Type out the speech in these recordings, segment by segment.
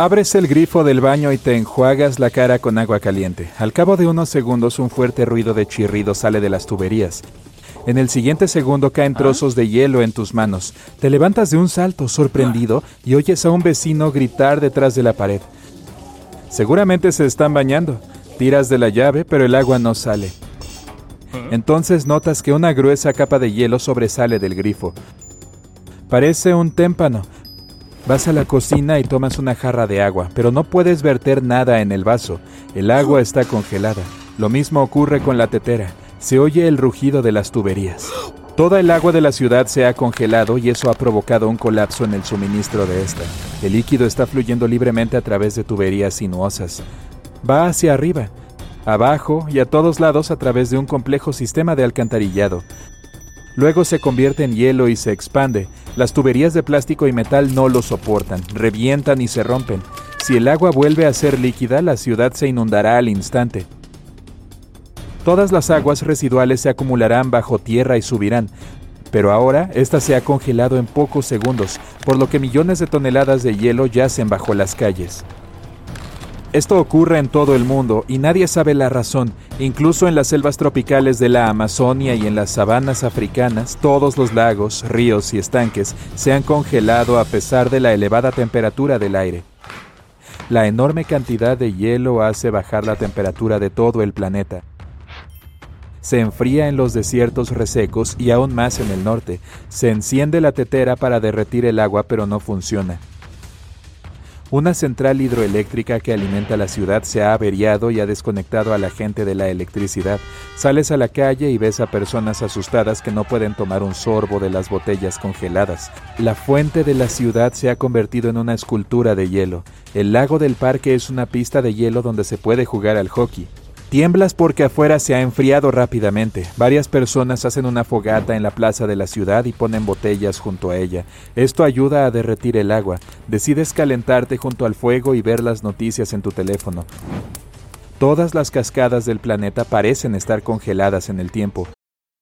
Abres el grifo del baño y te enjuagas la cara con agua caliente. Al cabo de unos segundos un fuerte ruido de chirrido sale de las tuberías. En el siguiente segundo caen trozos de hielo en tus manos. Te levantas de un salto sorprendido y oyes a un vecino gritar detrás de la pared. Seguramente se están bañando. Tiras de la llave, pero el agua no sale. Entonces notas que una gruesa capa de hielo sobresale del grifo. Parece un témpano. Vas a la cocina y tomas una jarra de agua, pero no puedes verter nada en el vaso. El agua está congelada. Lo mismo ocurre con la tetera. Se oye el rugido de las tuberías. Toda el agua de la ciudad se ha congelado y eso ha provocado un colapso en el suministro de esta. El líquido está fluyendo libremente a través de tuberías sinuosas. Va hacia arriba, abajo y a todos lados a través de un complejo sistema de alcantarillado. Luego se convierte en hielo y se expande. Las tuberías de plástico y metal no lo soportan, revientan y se rompen. Si el agua vuelve a ser líquida, la ciudad se inundará al instante. Todas las aguas residuales se acumularán bajo tierra y subirán, pero ahora esta se ha congelado en pocos segundos, por lo que millones de toneladas de hielo yacen bajo las calles. Esto ocurre en todo el mundo y nadie sabe la razón. Incluso en las selvas tropicales de la Amazonia y en las sabanas africanas, todos los lagos, ríos y estanques se han congelado a pesar de la elevada temperatura del aire. La enorme cantidad de hielo hace bajar la temperatura de todo el planeta. Se enfría en los desiertos resecos y aún más en el norte. Se enciende la tetera para derretir el agua pero no funciona. Una central hidroeléctrica que alimenta la ciudad se ha averiado y ha desconectado a la gente de la electricidad. Sales a la calle y ves a personas asustadas que no pueden tomar un sorbo de las botellas congeladas. La fuente de la ciudad se ha convertido en una escultura de hielo. El lago del parque es una pista de hielo donde se puede jugar al hockey. Tiemblas porque afuera se ha enfriado rápidamente. Varias personas hacen una fogata en la plaza de la ciudad y ponen botellas junto a ella. Esto ayuda a derretir el agua. Decides calentarte junto al fuego y ver las noticias en tu teléfono. Todas las cascadas del planeta parecen estar congeladas en el tiempo.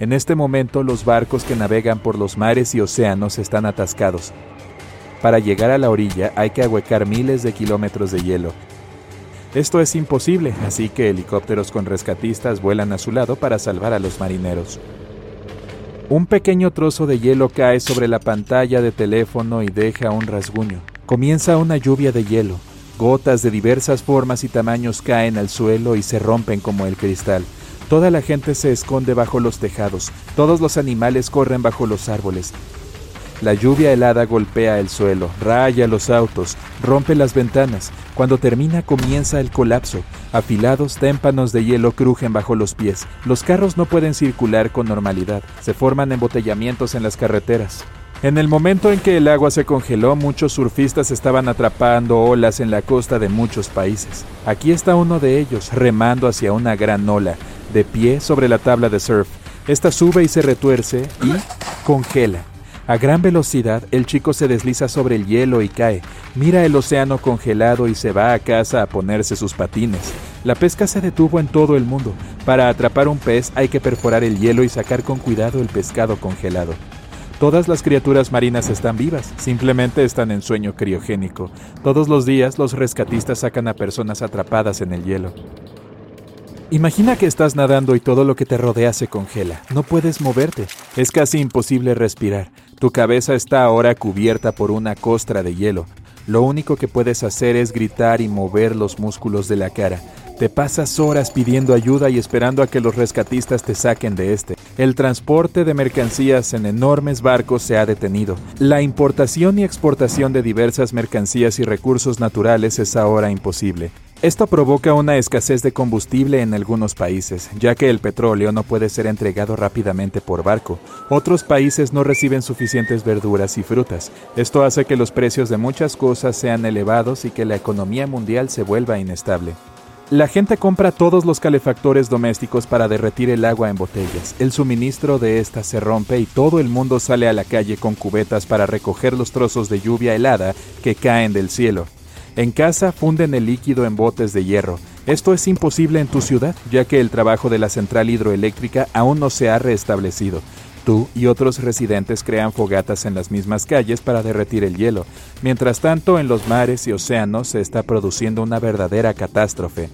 En este momento los barcos que navegan por los mares y océanos están atascados. Para llegar a la orilla hay que ahuecar miles de kilómetros de hielo. Esto es imposible, así que helicópteros con rescatistas vuelan a su lado para salvar a los marineros. Un pequeño trozo de hielo cae sobre la pantalla de teléfono y deja un rasguño. Comienza una lluvia de hielo. Gotas de diversas formas y tamaños caen al suelo y se rompen como el cristal. Toda la gente se esconde bajo los tejados, todos los animales corren bajo los árboles. La lluvia helada golpea el suelo, raya los autos, rompe las ventanas. Cuando termina comienza el colapso. Afilados témpanos de hielo crujen bajo los pies. Los carros no pueden circular con normalidad. Se forman embotellamientos en las carreteras. En el momento en que el agua se congeló, muchos surfistas estaban atrapando olas en la costa de muchos países. Aquí está uno de ellos, remando hacia una gran ola, de pie sobre la tabla de surf. Esta sube y se retuerce y congela. A gran velocidad, el chico se desliza sobre el hielo y cae. Mira el océano congelado y se va a casa a ponerse sus patines. La pesca se detuvo en todo el mundo. Para atrapar un pez hay que perforar el hielo y sacar con cuidado el pescado congelado. Todas las criaturas marinas están vivas, simplemente están en sueño criogénico. Todos los días los rescatistas sacan a personas atrapadas en el hielo. Imagina que estás nadando y todo lo que te rodea se congela. No puedes moverte. Es casi imposible respirar. Tu cabeza está ahora cubierta por una costra de hielo. Lo único que puedes hacer es gritar y mover los músculos de la cara. Te pasas horas pidiendo ayuda y esperando a que los rescatistas te saquen de este. El transporte de mercancías en enormes barcos se ha detenido. La importación y exportación de diversas mercancías y recursos naturales es ahora imposible. Esto provoca una escasez de combustible en algunos países, ya que el petróleo no puede ser entregado rápidamente por barco. Otros países no reciben suficientes verduras y frutas. Esto hace que los precios de muchas cosas sean elevados y que la economía mundial se vuelva inestable. La gente compra todos los calefactores domésticos para derretir el agua en botellas. El suministro de estas se rompe y todo el mundo sale a la calle con cubetas para recoger los trozos de lluvia helada que caen del cielo. En casa funden el líquido en botes de hierro. Esto es imposible en tu ciudad, ya que el trabajo de la central hidroeléctrica aún no se ha restablecido. Tú y otros residentes crean fogatas en las mismas calles para derretir el hielo. Mientras tanto, en los mares y océanos se está produciendo una verdadera catástrofe.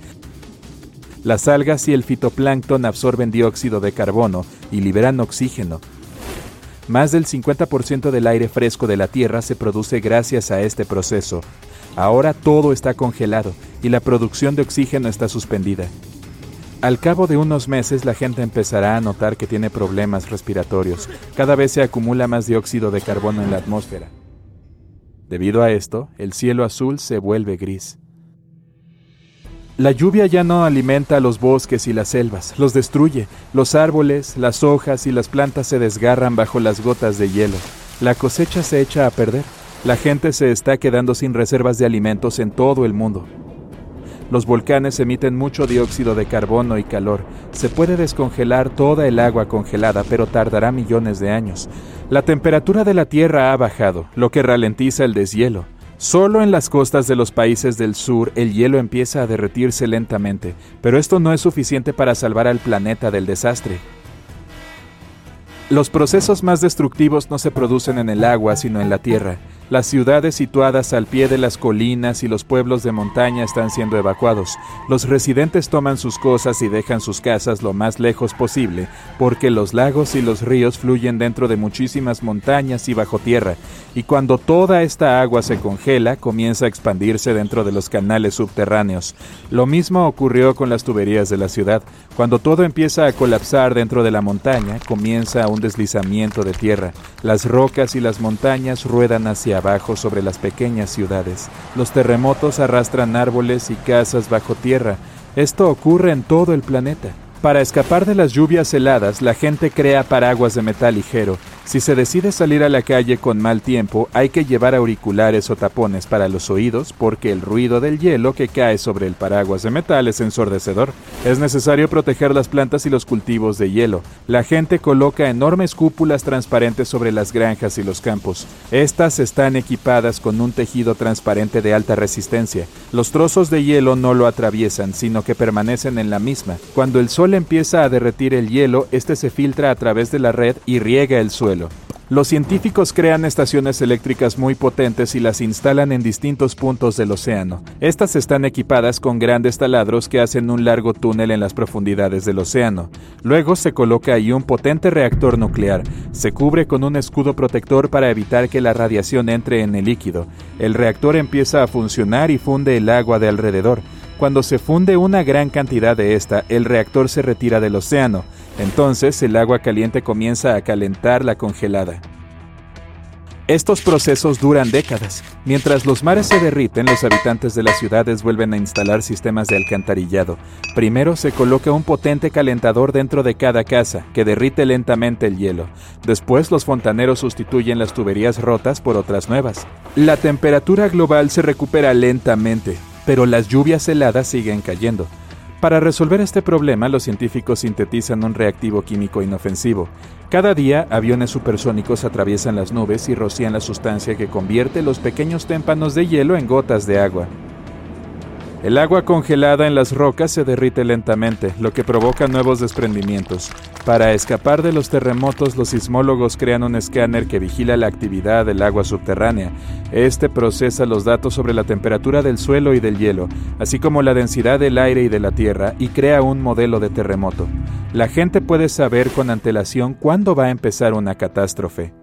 Las algas y el fitoplancton absorben dióxido de carbono y liberan oxígeno. Más del 50% del aire fresco de la Tierra se produce gracias a este proceso. Ahora todo está congelado y la producción de oxígeno está suspendida. Al cabo de unos meses la gente empezará a notar que tiene problemas respiratorios. Cada vez se acumula más dióxido de carbono en la atmósfera. Debido a esto, el cielo azul se vuelve gris. La lluvia ya no alimenta los bosques y las selvas, los destruye. Los árboles, las hojas y las plantas se desgarran bajo las gotas de hielo. La cosecha se echa a perder. La gente se está quedando sin reservas de alimentos en todo el mundo. Los volcanes emiten mucho dióxido de carbono y calor. Se puede descongelar toda el agua congelada, pero tardará millones de años. La temperatura de la Tierra ha bajado, lo que ralentiza el deshielo. Solo en las costas de los países del sur el hielo empieza a derretirse lentamente, pero esto no es suficiente para salvar al planeta del desastre. Los procesos más destructivos no se producen en el agua, sino en la tierra. Las ciudades situadas al pie de las colinas y los pueblos de montaña están siendo evacuados. Los residentes toman sus cosas y dejan sus casas lo más lejos posible, porque los lagos y los ríos fluyen dentro de muchísimas montañas y bajo tierra, y cuando toda esta agua se congela, comienza a expandirse dentro de los canales subterráneos. Lo mismo ocurrió con las tuberías de la ciudad. Cuando todo empieza a colapsar dentro de la montaña, comienza un deslizamiento de tierra. Las rocas y las montañas ruedan hacia sobre las pequeñas ciudades. Los terremotos arrastran árboles y casas bajo tierra. Esto ocurre en todo el planeta. Para escapar de las lluvias heladas, la gente crea paraguas de metal ligero. Si se decide salir a la calle con mal tiempo, hay que llevar auriculares o tapones para los oídos porque el ruido del hielo que cae sobre el paraguas de metal es ensordecedor. Es necesario proteger las plantas y los cultivos de hielo. La gente coloca enormes cúpulas transparentes sobre las granjas y los campos. Estas están equipadas con un tejido transparente de alta resistencia. Los trozos de hielo no lo atraviesan, sino que permanecen en la misma. Cuando el sol empieza a derretir el hielo, este se filtra a través de la red y riega el Los científicos crean estaciones eléctricas muy potentes y las instalan en distintos puntos del océano. Estas están equipadas con grandes taladros que hacen un largo túnel en las profundidades del océano. Luego se coloca ahí un potente reactor nuclear. Se cubre con un escudo protector para evitar que la radiación entre en el líquido. El reactor empieza a funcionar y funde el agua de alrededor. Cuando se funde una gran cantidad de esta, el reactor se retira del océano. Entonces el agua caliente comienza a calentar la congelada. Estos procesos duran décadas. Mientras los mares se derriten, los habitantes de las ciudades vuelven a instalar sistemas de alcantarillado. Primero se coloca un potente calentador dentro de cada casa, que derrite lentamente el hielo. Después los fontaneros sustituyen las tuberías rotas por otras nuevas. La temperatura global se recupera lentamente, pero las lluvias heladas siguen cayendo. Para resolver este problema, los científicos sintetizan un reactivo químico inofensivo. Cada día, aviones supersónicos atraviesan las nubes y rocían la sustancia que convierte los pequeños témpanos de hielo en gotas de agua. El agua congelada en las rocas se derrite lentamente, lo que provoca nuevos desprendimientos. Para escapar de los terremotos, los sismólogos crean un escáner que vigila la actividad del agua subterránea. Este procesa los datos sobre la temperatura del suelo y del hielo, así como la densidad del aire y de la tierra, y crea un modelo de terremoto. La gente puede saber con antelación cuándo va a empezar una catástrofe.